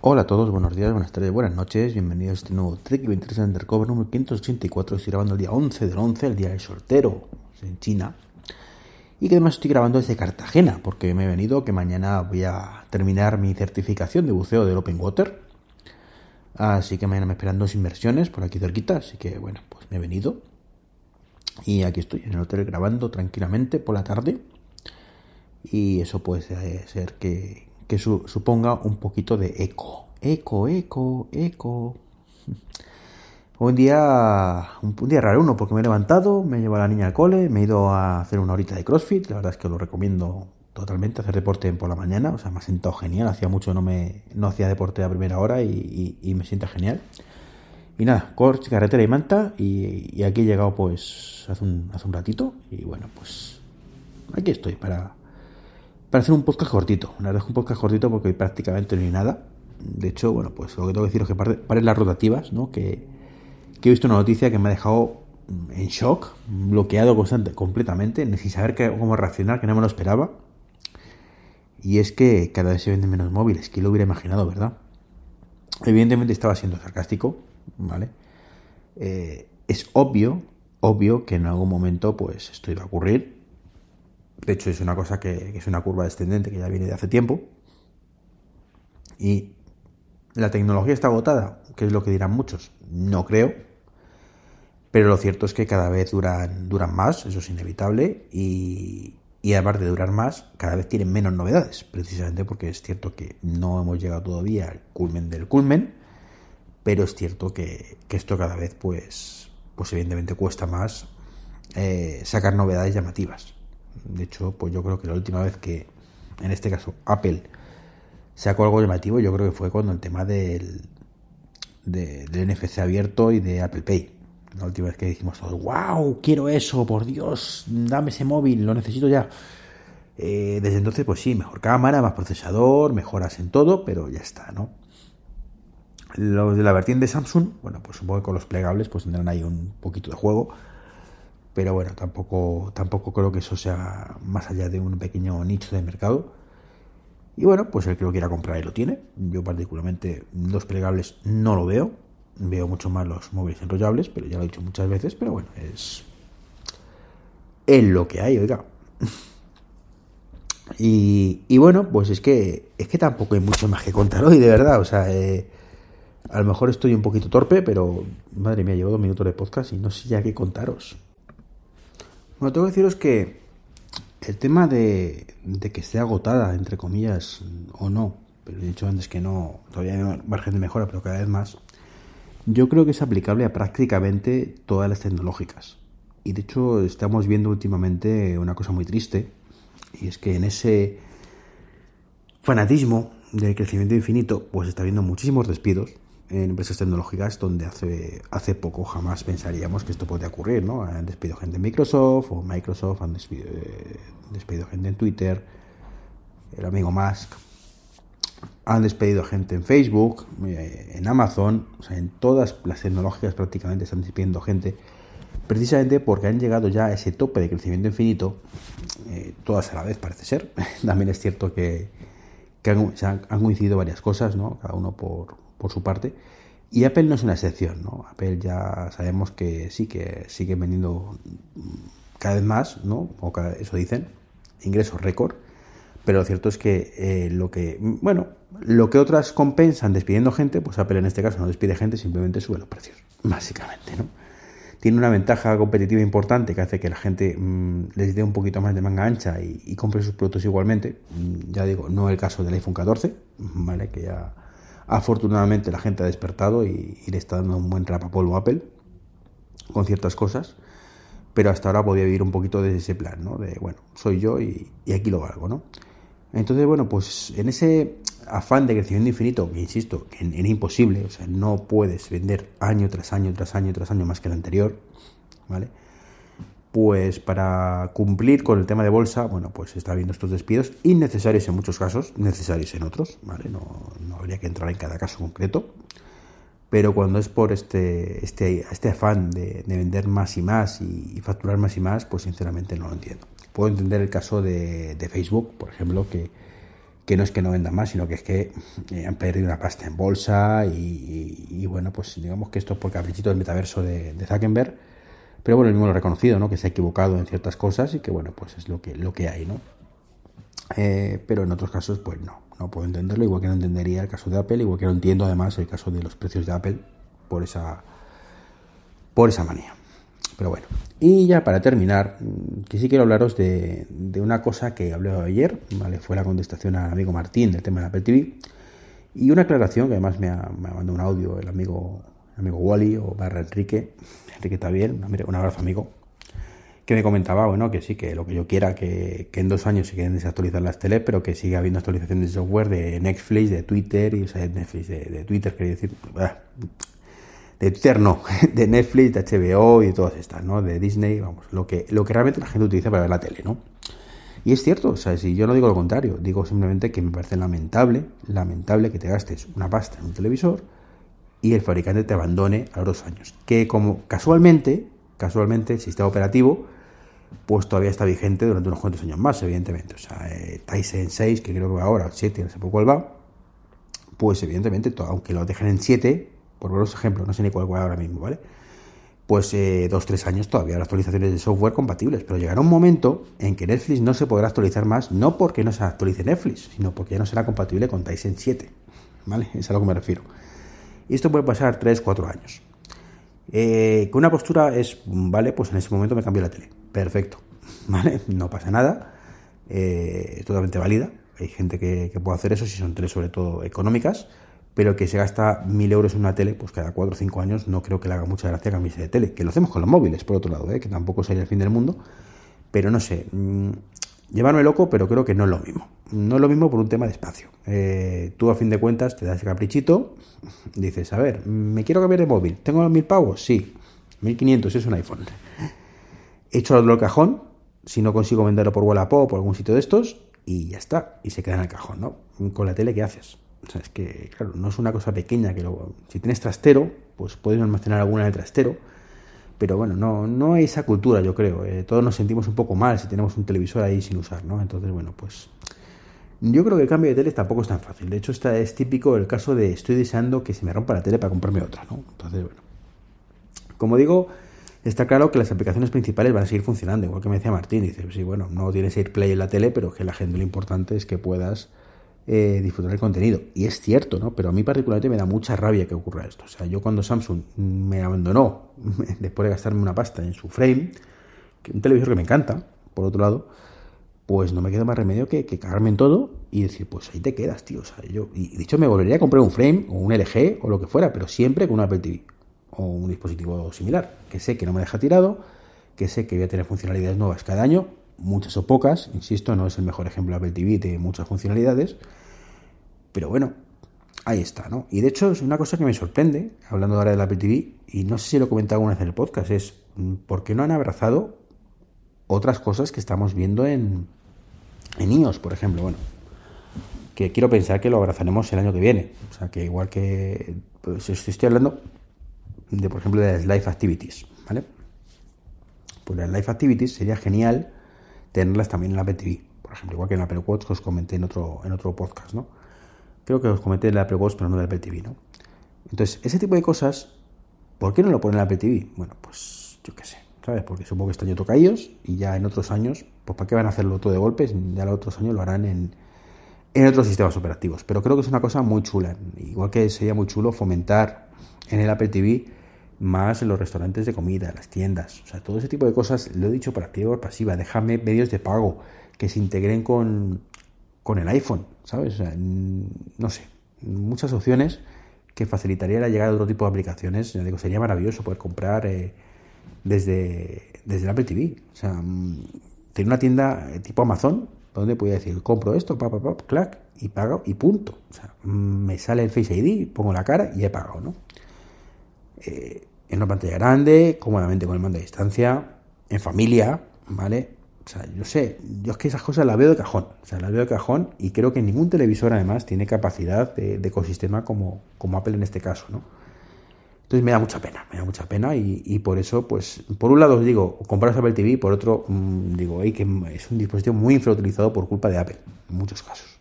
Hola a todos, buenos días, buenas tardes, buenas noches, bienvenidos a este nuevo Trek 23 Undercover número 584. Estoy grabando el día 11 del 11, el día del soltero en China. Y que además estoy grabando desde Cartagena, porque me he venido que mañana voy a terminar mi certificación de buceo del Open Water. Así que mañana me esperan dos inversiones por aquí cerquita, así que bueno, pues me he venido. Y aquí estoy en el hotel grabando tranquilamente por la tarde. Y eso puede ser que, que suponga un poquito de eco. Eco, eco, eco. Un día, un, día raro uno, porque me he levantado, me he llevado a la niña al cole, me he ido a hacer una horita de CrossFit, la verdad es que lo recomiendo totalmente, hacer deporte por la mañana, o sea, me ha sentado genial, hacía mucho no me no hacía deporte a primera hora y, me sienta genial. Y nada, coche, carretera y manta, y, aquí he llegado pues hace hace un ratito, y bueno, pues aquí estoy para, para hacer un podcast cortito. Una vez un podcast cortito porque prácticamente no hay nada. De hecho, bueno, pues lo que tengo que decir es que paren las rotativas, ¿no? Que, he visto una noticia que me ha dejado en shock, bloqueado constante, completamente, sin saber cómo reaccionar, que no me lo esperaba. Y es que cada vez se venden menos móviles, que lo hubiera imaginado, ¿verdad? Evidentemente estaba siendo sarcástico, ¿vale? Eh, es obvio, obvio que en algún momento pues esto iba a ocurrir de hecho, es una cosa que, es una curva descendente que ya viene de hace tiempo. Y la tecnología está agotada, que es lo que dirán muchos. No creo. Pero lo cierto es que cada vez duran, duran más, eso es inevitable. Y, además de durar más, cada vez tienen menos novedades. Precisamente porque es cierto que no hemos llegado todavía al culmen del culmen. Pero es cierto que, esto cada vez, pues, pues evidentemente cuesta más eh, sacar novedades llamativas. De hecho, pues yo creo que la última vez que, en este caso, Apple sacó algo llamativo, yo creo que fue cuando el tema del, del NFC abierto y de Apple Pay. La última vez que dijimos todos, wow, quiero eso, por Dios, dame ese móvil, lo necesito ya. Eh, desde entonces, pues sí, mejor cámara, más procesador, mejoras en todo, pero ya está, ¿no? Los de la vertiente de Samsung, bueno, pues supongo que con los plegables pues tendrán ahí un poquito de juego pero bueno, tampoco, tampoco creo que eso sea más allá de un pequeño nicho de mercado. Y bueno, pues el que lo quiera comprar y lo tiene. Yo particularmente los plegables no lo veo. Veo mucho más los móviles enrollables, pero ya lo he dicho muchas veces, pero bueno, es, es lo que hay, oiga. Y, y, bueno, pues es que es que tampoco hay mucho más que contar hoy, de verdad. O sea, eh, a lo mejor estoy un poquito torpe, pero madre mía, llevo dos minutos de podcast y no sé ya qué contaros. Bueno, tengo que deciros que el tema de, que esté agotada, entre comillas, o no, pero he dicho antes que no, todavía hay margen de mejora, pero cada vez más, yo creo que es aplicable a prácticamente todas las tecnológicas. Y de hecho estamos viendo últimamente una cosa muy triste, y es que en ese fanatismo del crecimiento infinito, pues está habiendo muchísimos despidos, en empresas tecnológicas donde hace, hace poco jamás pensaríamos que esto podía ocurrir, ¿no? Han despedido gente en Microsoft o Microsoft han despedido, eh, gente en Twitter, el amigo Musk, han despedido gente en Facebook, eh, en Amazon, o sea, en todas las tecnológicas prácticamente están despidiendo gente, precisamente porque han llegado ya a ese tope de crecimiento infinito, eh, todas a la vez parece ser. También es cierto que, han, han coincidido varias cosas, ¿no? Cada uno por por su parte. Y Apple no es una excepción, ¿no? Apple ya sabemos que sí, que sigue vendiendo cada vez más, ¿no? O eso dicen, ingresos récord. Pero lo cierto es que eh, lo que, bueno, lo que otras compensan despidiendo gente, pues Apple en este caso no despide gente, simplemente sube los precios, básicamente, ¿no? Tiene una ventaja competitiva importante que hace que la gente mm, les dé un poquito más de manga ancha y, y compre sus productos igualmente. Mm, ya digo, no el caso del iPhone 14, ¿vale? Que ya Afortunadamente la gente ha despertado y, le está dando un buen rapapolvo a Apple con ciertas cosas, pero hasta ahora podía vivir un poquito de ese plan, ¿no? De, bueno, soy yo y, aquí lo valgo, ¿no? Entonces, bueno, pues en ese afán de crecimiento infinito, que insisto, que era imposible, o sea, no puedes vender año tras año, tras año, tras año más que el anterior, ¿vale? Pues para cumplir con el tema de bolsa, bueno, pues está habiendo estos despidos innecesarios en muchos casos, necesarios en otros, ¿vale? No, habría que entrar en cada caso concreto, pero cuando es por este, este, este afán de, vender más y más y, facturar más y más, pues sinceramente no lo entiendo. Puedo entender el caso de, Facebook, por ejemplo, que, que no es que no vendan más, sino que es que eh, han perdido una pasta en bolsa y, bueno, pues digamos que esto es por caprichito del metaverso de, de, Zuckerberg, pero bueno, el mismo lo ha reconocido, ¿no? Que se ha equivocado en ciertas cosas y que bueno, pues es lo que, lo que hay, ¿no? Eh, pero en otros casos, pues no, no puedo entenderlo, igual que no entendería el caso de Apple, igual que no entiendo además el caso de los precios de Apple por esa, por esa manía. Pero bueno, y ya para terminar, mm, que sí quiero hablaros de, una cosa que hablé ayer, ¿vale? Fue la contestación al amigo Martín del tema de Apple TV. Y una aclaración, que además me ha, mandado un audio el amigo, amigo Wally o barra Enrique, Enrique está bien, un abrazo amigo, que me comentaba, bueno, que sí, que lo que yo quiera, que, en dos años se queden desactualizar las teles, pero que siga habiendo actualizaciones de software de Netflix, de Twitter, y o de Netflix, de, Twitter, quería decir, de Twitter no, de Netflix, de HBO y de todas estas, ¿no? De Disney, vamos, lo que, lo que realmente la gente utiliza para ver la tele, ¿no? Y es cierto, o sea, si yo no digo lo contrario, digo simplemente que me parece lamentable, lamentable que te gastes una pasta en un televisor y el fabricante te abandone a los dos años. Que como casualmente, casualmente el sistema operativo, pues todavía está vigente durante unos cuantos años más, evidentemente. O sea, eh, Tyson 6, que creo que va ahora, 7, no sé por cuál va, pues evidentemente, aunque lo dejen en 7, por veros ejemplos, no sé ni cuál va ahora mismo, ¿vale? Pues eh, dos, tres años todavía las actualizaciones de software compatibles, pero llegará un momento en que Netflix no se podrá actualizar más, no porque no se actualice Netflix, sino porque ya no será compatible con Tyson 7, ¿vale? Es a lo que me refiero. Y esto puede pasar 3, 4 años. Eh, que una postura es, vale, pues en ese momento me cambio la tele. Perfecto, ¿vale? No pasa nada. Eh, es totalmente válida. Hay gente que, puede hacer eso si son teles sobre todo económicas pero que se gasta mil euros en una tele, pues cada cuatro o cinco años no creo que le haga mucha gracia cambiarse de tele. Que lo hacemos con los móviles, por otro lado, ¿eh? que tampoco sería el fin del mundo. Pero no sé, mmm, llevarme loco, pero creo que no es lo mismo. No es lo mismo por un tema de espacio. Eh, tú a fin de cuentas te das el caprichito, dices, a ver, me quiero cambiar de móvil, ¿tengo mil pavos? Sí, 1500 es un iPhone. Echo al cajón, si no consigo venderlo por Wallapop o por algún sitio de estos, y ya está, y se queda en el cajón, ¿no? Con la tele, ¿qué haces? O sea, es que, claro, no es una cosa pequeña que lo, si tienes trastero, pues puedes almacenar alguna en el trastero, pero bueno, no, no hay esa cultura, yo creo. Eh, todos nos sentimos un poco mal si tenemos un televisor ahí sin usar, ¿no? Entonces, bueno, pues yo creo que el cambio de tele tampoco es tan fácil. De hecho, esta es típico el caso de estoy deseando que se me rompa la tele para comprarme otra, ¿no? Entonces, bueno. Como digo, está claro que las aplicaciones principales van a seguir funcionando, igual que me decía Martín, dice, sí, bueno, no tienes AirPlay en la tele, pero que la gente lo importante es que puedas eh, disfrutar el contenido. Y es cierto, ¿no? Pero a mí particularmente me da mucha rabia que ocurra esto. O sea, yo cuando Samsung me abandonó, después de gastarme una pasta en su frame, que un televisor que me encanta, por otro lado, pues no me queda más remedio que, que cagarme en todo y decir, pues ahí te quedas, tío. O sea, yo, y de hecho me volvería a comprar un frame o un LG o lo que fuera, pero siempre con un Apple TV o un dispositivo similar, que sé que no me deja tirado, que sé que voy a tener funcionalidades nuevas cada año, muchas o pocas, insisto, no es el mejor ejemplo Apple TV de muchas funcionalidades, pero bueno, ahí está, ¿no? Y de hecho es una cosa que me sorprende, hablando ahora del Apple TV, y no sé si lo he comentado alguna vez en el podcast, es mm, ¿por qué no han abrazado otras cosas que estamos viendo en, en iOS, por ejemplo? Bueno, que quiero pensar que lo abrazaremos el año que viene. O sea, que igual que pues, estoy hablando de, por ejemplo, de las Live Activities, ¿vale? Pues las Live Activities sería genial tenerlas también en la TV, por ejemplo, igual que en la Apple Watch que os comenté en otro, en otro podcast, ¿no? Creo que os comenté en la Apple Watch, pero no en la Apple TV, ¿no? Entonces, ese tipo de cosas, ¿por qué no lo ponen en la Apple TV? Bueno, pues yo qué sé, ¿sabes? Porque supongo que este año toca ellos y ya en otros años, pues ¿para qué van a hacerlo todo de golpes? Ya en otros años lo harán en, en otros sistemas operativos. Pero creo que es una cosa muy chula. Igual que sería muy chulo fomentar en el Apple TV más los restaurantes de comida, las tiendas. O sea, todo ese tipo de cosas, lo he dicho para activa o pasiva. Déjame medios de pago que se integren con, con el iPhone, ¿sabes? no sé, muchas opciones que facilitaría la llegada de otro tipo de aplicaciones. Ya digo, sería maravilloso poder comprar eh, desde, desde el Apple TV. O sea, mm, tener una tienda eh, tipo Amazon donde podía decir, compro esto, pa, pa, pa, clac, y pago y punto. O sea, mm, me sale el Face ID, pongo la cara y he pagado, ¿no? Eh, en una pantalla grande, cómodamente con el mando a distancia, en familia, ¿vale? O sea, yo sé, yo es que esas cosas las veo de cajón. O sea, las veo de cajón y creo que ningún televisor además tiene capacidad de, ecosistema como, como Apple en este caso, ¿no? Entonces me da mucha pena, me da mucha pena y, por eso, pues, por un lado os digo, compraros Apple TV, por otro, mm, digo, hey, que es un dispositivo muy infrautilizado por culpa de Apple, en muchos casos.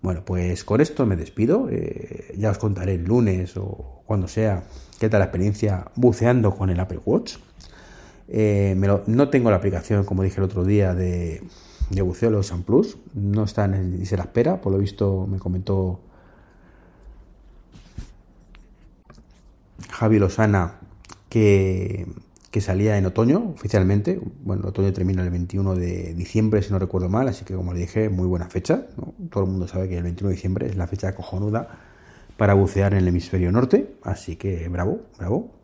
Bueno, pues con esto me despido. Eh, ya os contaré el lunes o cuando sea qué tal la experiencia buceando con el Apple Watch. Eh, no tengo la aplicación, como dije el otro día, de, de buceo los Plus. No está ni se la espera. Por lo visto me comentó Javi Lozana que, que salía en otoño oficialmente. Bueno, el otoño termina el 21 de diciembre, si no recuerdo mal, así que como le dije, muy buena fecha. Todo el mundo sabe que el 21 de diciembre es la fecha cojonuda para bucear en el hemisferio norte, así que bravo, bravo.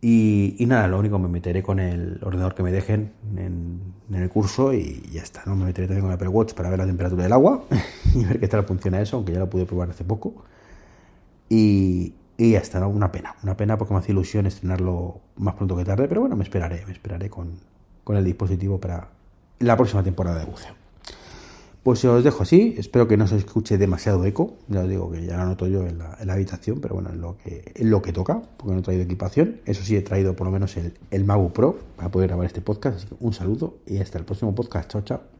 Y, nada, lo único, me meteré con el ordenador que me dejen en, el curso y ya está, ¿no? Me meteré también con el Apple Watch para ver la temperatura del agua y ver qué tal funciona eso, aunque ya lo pude probar hace poco. Y, y ya está, una pena, una pena porque me hace ilusión estrenarlo más pronto que tarde, pero bueno, me esperaré, me esperaré con, el dispositivo para la próxima temporada de buceo. Pues os dejo así, espero que no se escuche demasiado eco, ya os digo que ya lo noto yo en la, habitación, pero bueno, es lo, que, es lo que toca, porque no he traído equipación, eso sí he traído por lo menos el, el Pro para poder grabar este podcast, así que un saludo y hasta el próximo podcast, chao chao.